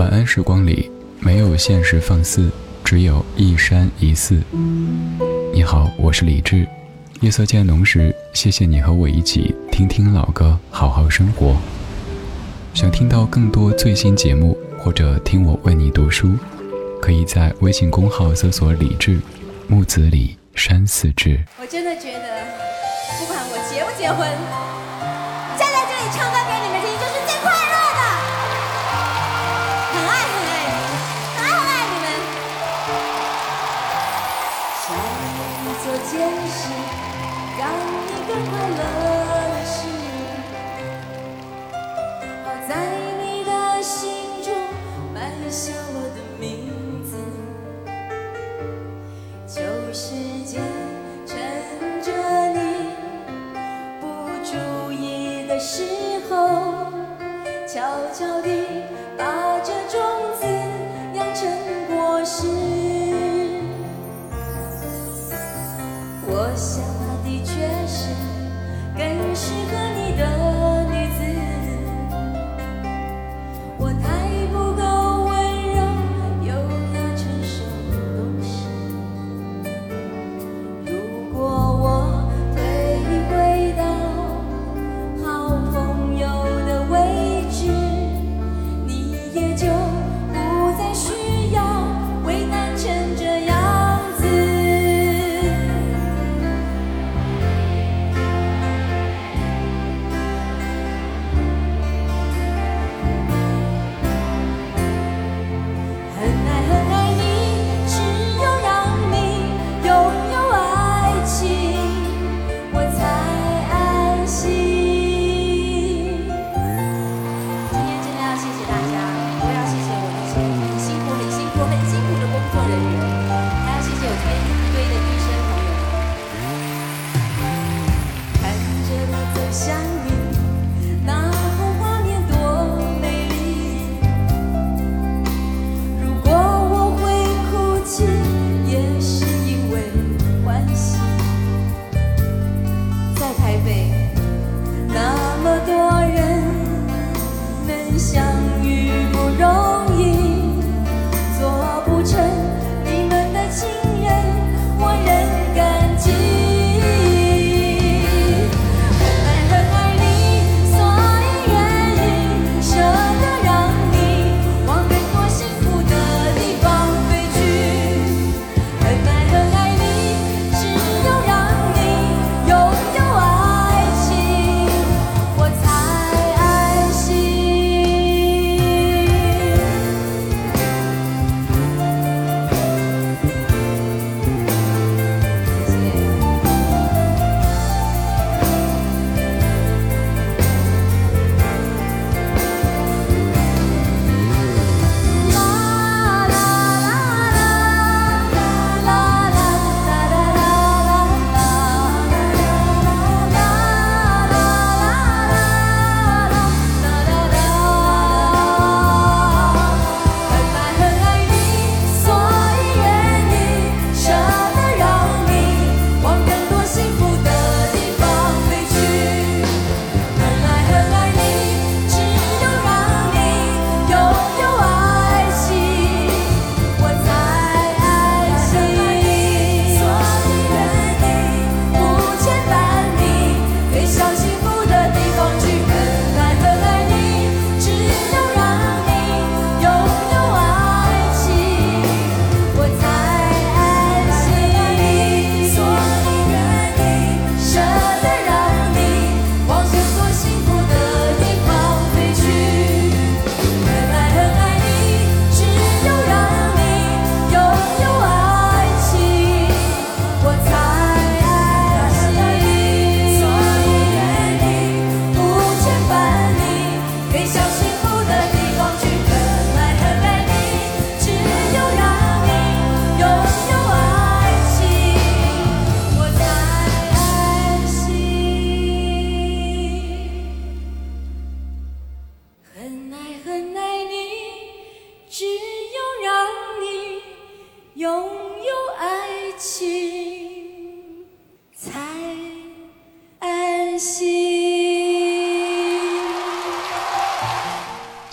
晚安时光里没有现实放肆，只有一山一寺。你好，我是李志。夜色渐浓时，谢谢你和我一起听听老歌，好好生活。想听到更多最新节目，或者听我为你读书，可以在微信公号搜索“李志木子李山寺志”。我真的觉得，不管我结不结婚。叫我的名字。旧时间趁着你不注意的时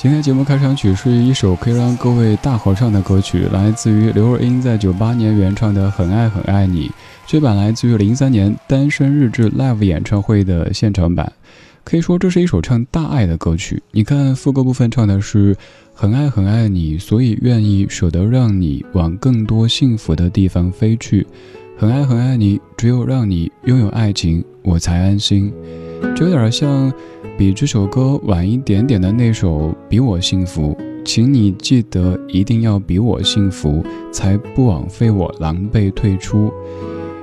今天节目开场曲是一首可以让各位大合唱的歌曲，来自于刘若英在九八年原唱的《很爱很爱你》，这版来自于零三年《单身日志》Live 演唱会的现场版。可以说这是一首唱大爱的歌曲。你看副歌部分唱的是“很爱很爱你，所以愿意舍得让你往更多幸福的地方飞去。很爱很爱你，只有让你拥有爱情，我才安心。”就有点像比这首歌晚一点点的那首《比我幸福》，请你记得一定要比我幸福，才不枉费我狼狈退出。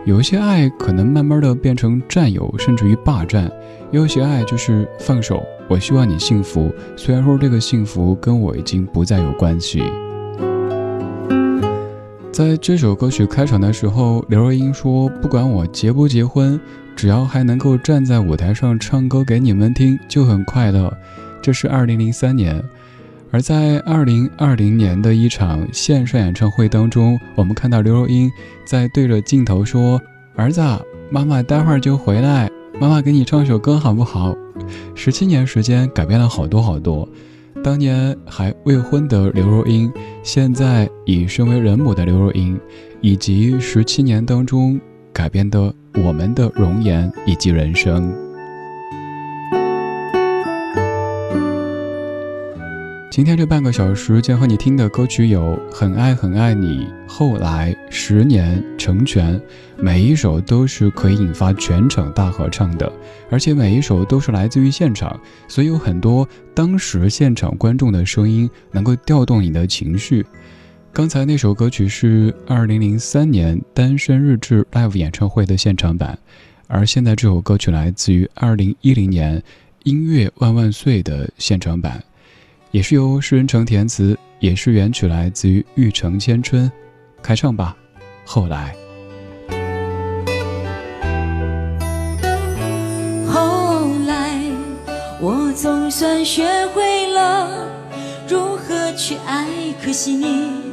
有些爱可能慢慢的变成占有，甚至于霸占；有些爱就是放手。我希望你幸福，虽然说这个幸福跟我已经不再有关系。在这首歌曲开场的时候，刘若英说：“不管我结不结婚，只要还能够站在舞台上唱歌给你们听，就很快乐。”这是二零零三年。而在二零二零年的一场线上演唱会当中，我们看到刘若英在对着镜头说：“儿子，妈妈待会儿就回来，妈妈给你唱首歌好不好？”十七年时间改变了好多好多，当年还未婚的刘若英，现在已身为人母的刘若英，以及十七年当中改变的我们的容颜以及人生。今天这半个小时将和你听的歌曲有《很爱很爱你》，后来十年成全，每一首都是可以引发全场大合唱的，而且每一首都是来自于现场，所以有很多当时现场观众的声音能够调动你的情绪。刚才那首歌曲是二零零三年《单身日志》Live 演唱会的现场版，而现在这首歌曲来自于二零一零年《音乐万万岁》的现场版。也是由诗人成填词，也是原曲来自于玉成千春，开唱吧。后来，后来，我总算学会了如何去爱，可惜你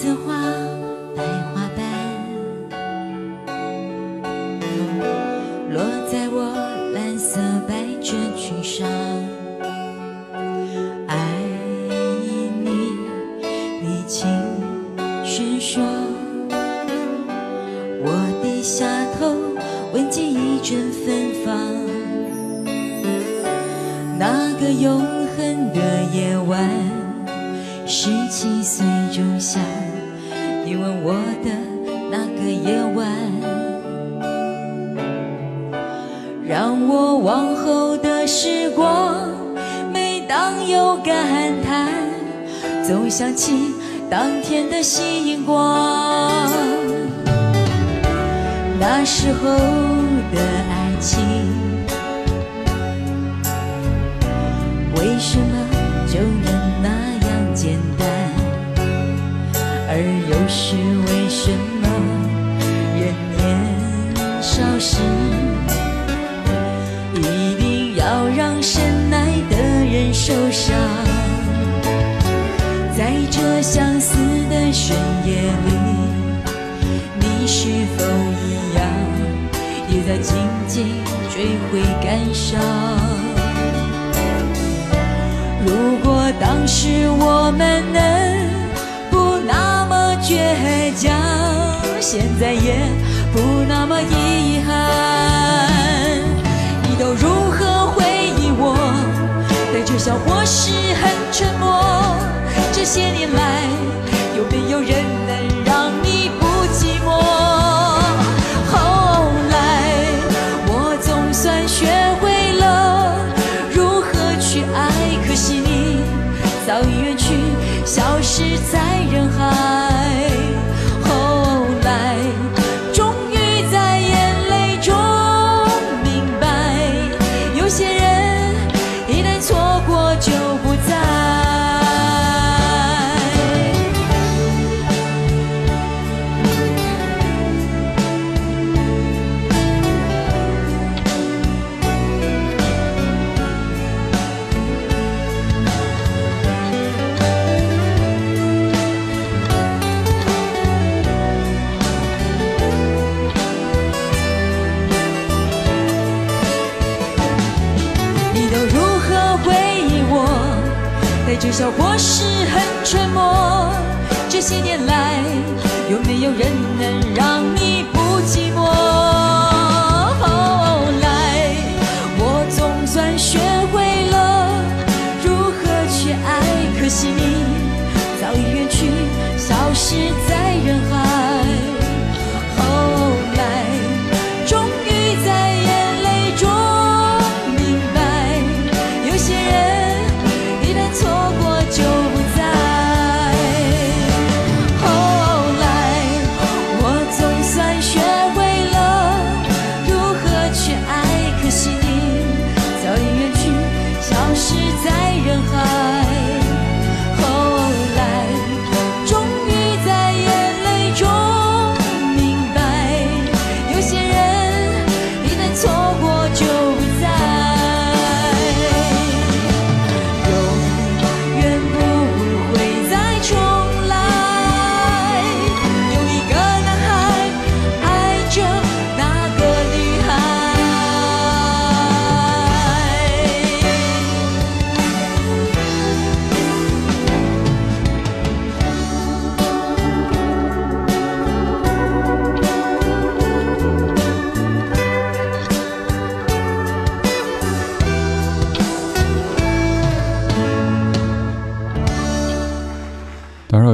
星光，那时候的爱情。伤？如果当时我们能不那么倔强，现在也不那么遗憾。你都如何回忆我？带着笑或是很沉默？这些年来，是在人海。些人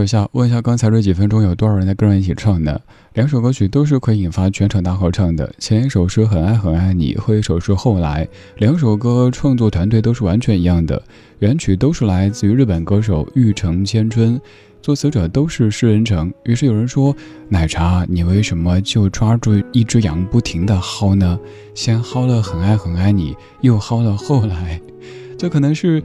一下，问一下，刚才这几分钟有多少人在跟着一起唱呢？两首歌曲都是可以引发全场大合唱的。前一首是很爱很爱你，后一首是后来。两首歌创作团队都是完全一样的，原曲都是来自于日本歌手玉城千春，作词者都是诗人成。于是有人说：“奶茶，你为什么就抓住一只羊不停的薅呢？先薅了很爱很爱你，又薅了后来，这可能是。”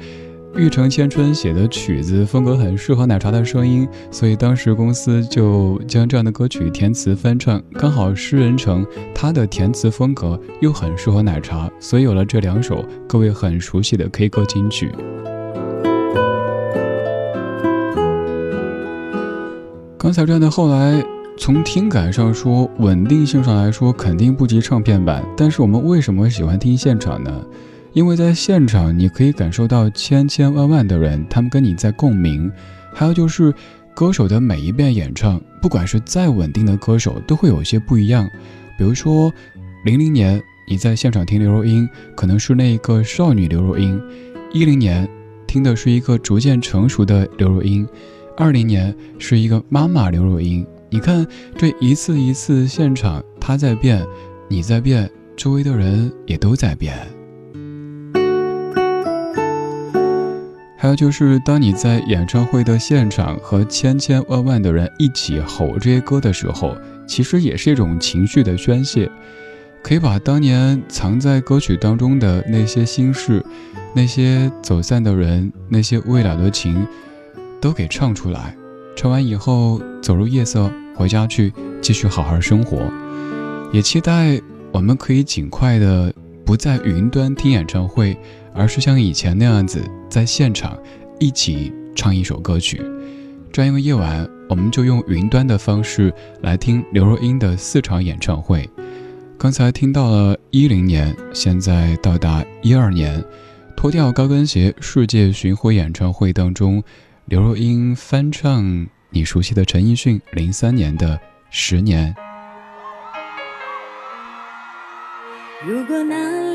玉成千春写的曲子风格很适合奶茶的声音，所以当时公司就将这样的歌曲填词翻唱。刚好诗人成他的填词风格又很适合奶茶，所以有了这两首各位很熟悉的 K 歌金曲。刚才这样的后来，从听感上说，稳定性上来说肯定不及唱片版，但是我们为什么喜欢听现场呢？因为在现场，你可以感受到千千万万的人，他们跟你在共鸣。还有就是，歌手的每一遍演唱，不管是再稳定的歌手，都会有些不一样。比如说，零零年你在现场听刘若英，可能是那一个少女刘若英；一零年听的是一个逐渐成熟的刘若英；二零年是一个妈妈刘若英。你看，这一次一次现场，她在变，你在变，周围的人也都在变。还有就是，当你在演唱会的现场和千千万万的人一起吼这些歌的时候，其实也是一种情绪的宣泄，可以把当年藏在歌曲当中的那些心事、那些走散的人、那些未了的情，都给唱出来。唱完以后，走入夜色，回家去继续好好生活。也期待我们可以尽快的不在云端听演唱会。而是像以前那样子，在现场一起唱一首歌曲。这样一个夜晚，我们就用云端的方式来听刘若英的四场演唱会。刚才听到了一零年，现在到达一二年，脱掉高跟鞋世界巡回演唱会当中，刘若英翻唱你熟悉的陈奕迅零三年的《十年》。如果那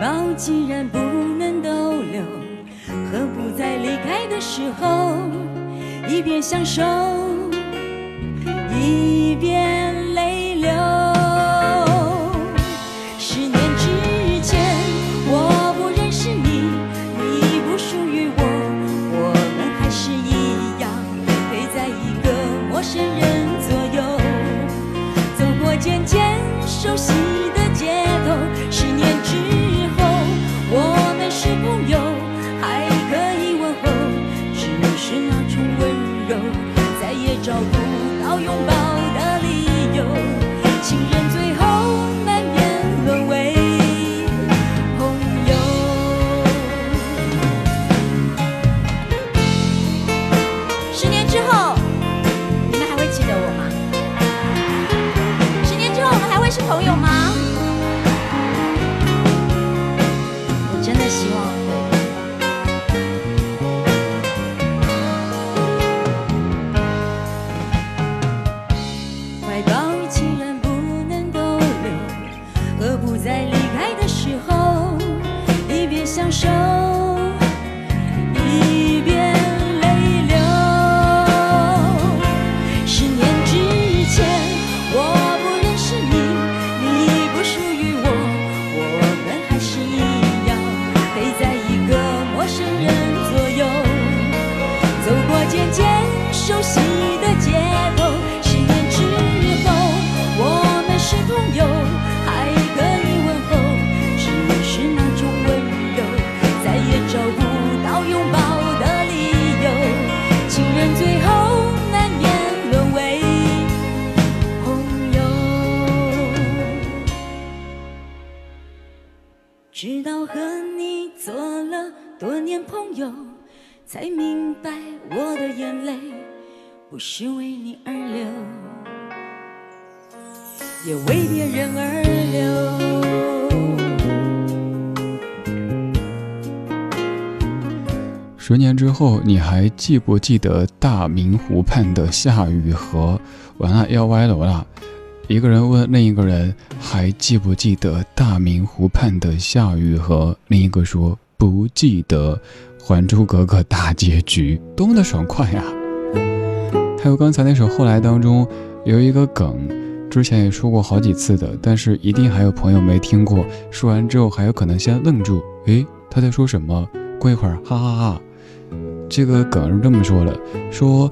抱既然不能逗留，何不在离开的时候，一边享受，一也找不到拥抱的理由。也为别人而流。十年之后，你还记不记得大明湖畔的夏雨荷？完了，要歪楼了。一个人问另一个人，还记不记得大明湖畔的夏雨荷？另一个说不记得。《还珠格格》大结局，多么的爽快呀！还有刚才那首《后来》当中有一个梗，之前也说过好几次的，但是一定还有朋友没听过。说完之后还有可能先愣住，诶，他在说什么？过一会儿，哈哈哈！这个梗是这么说的：说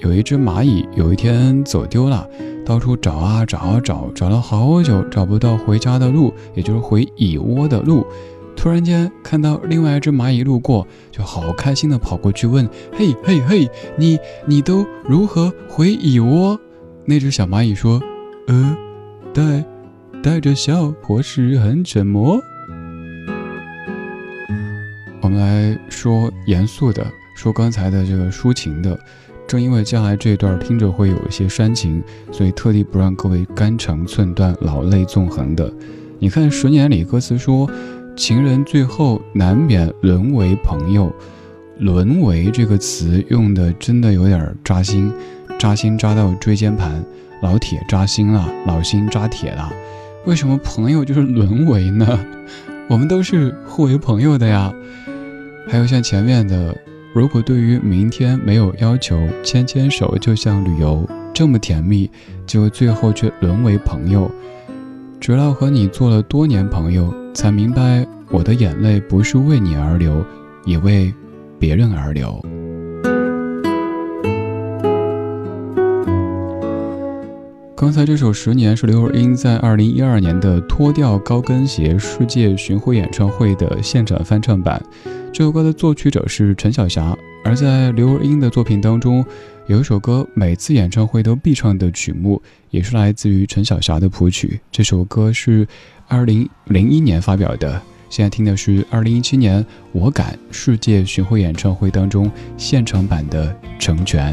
有一只蚂蚁有一天走丢了，到处找啊找啊找，找了好久找不到回家的路，也就是回蚁窝的路。突然间看到另外一只蚂蚁路过，就好开心的跑过去问：“嘿嘿嘿，你你都如何回蚁窝？”那只小蚂蚁说：“呃，带带着笑，或是很沉默。”我们来说严肃的，说刚才的这个抒情的。正因为将来这段听着会有一些煽情，所以特地不让各位肝肠寸断、老泪纵横的。你看十年里歌词说。情人最后难免沦为朋友，沦为这个词用的真的有点扎心，扎心扎到椎间盘，老铁扎心了，老心扎铁了。为什么朋友就是沦为呢？我们都是互为朋友的呀。还有像前面的，如果对于明天没有要求，牵牵手就像旅游，这么甜蜜，就最后却沦为朋友。直到和你做了多年朋友，才明白我的眼泪不是为你而流，也为别人而流。刚才这首《十年》是刘若英在二零一二年的《脱掉高跟鞋》世界巡回演唱会的现场翻唱版。这首歌的作曲者是陈小霞，而在刘若英的作品当中。有一首歌，每次演唱会都必唱的曲目，也是来自于陈小霞的谱曲。这首歌是二零零一年发表的，现在听的是二零一七年《我敢》世界巡回演唱会当中现场版的《成全》。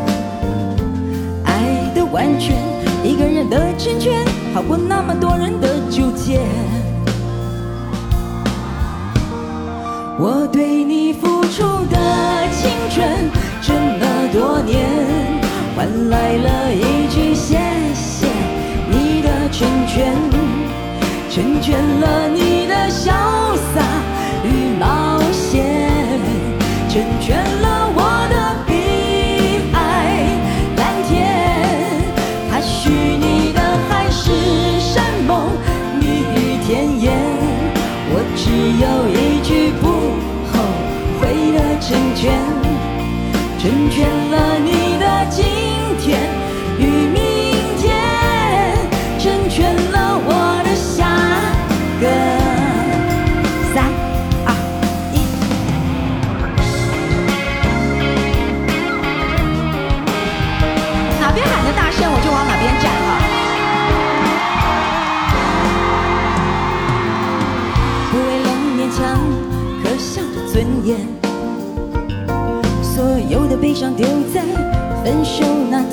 完全，一个人的成全。好过那么多人的纠结。我对你付出的青春这么多年，换来了一句谢谢你的成全，成全了你的潇洒与冒成全了你的今天。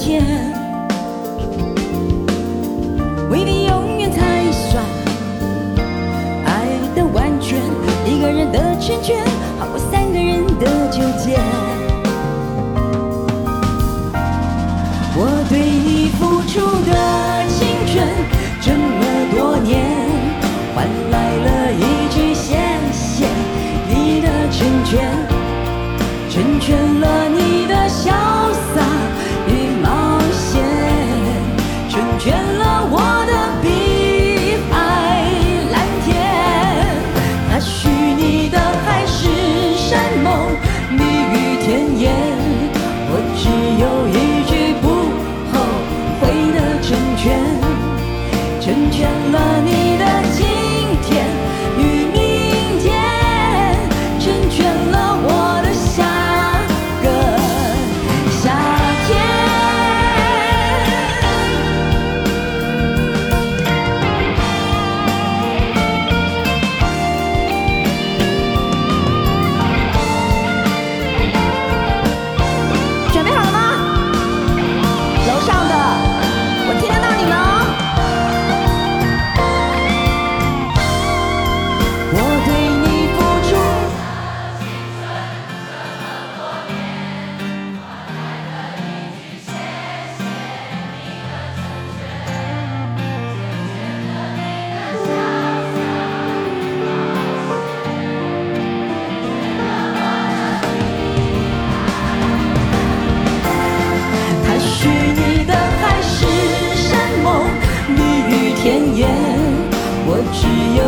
天未必永远才算爱的完全，一个人的成全好过三个人的纠结。我对你付出的青春这么多年，换来了一句谢谢。你的成全成全了你的笑。只有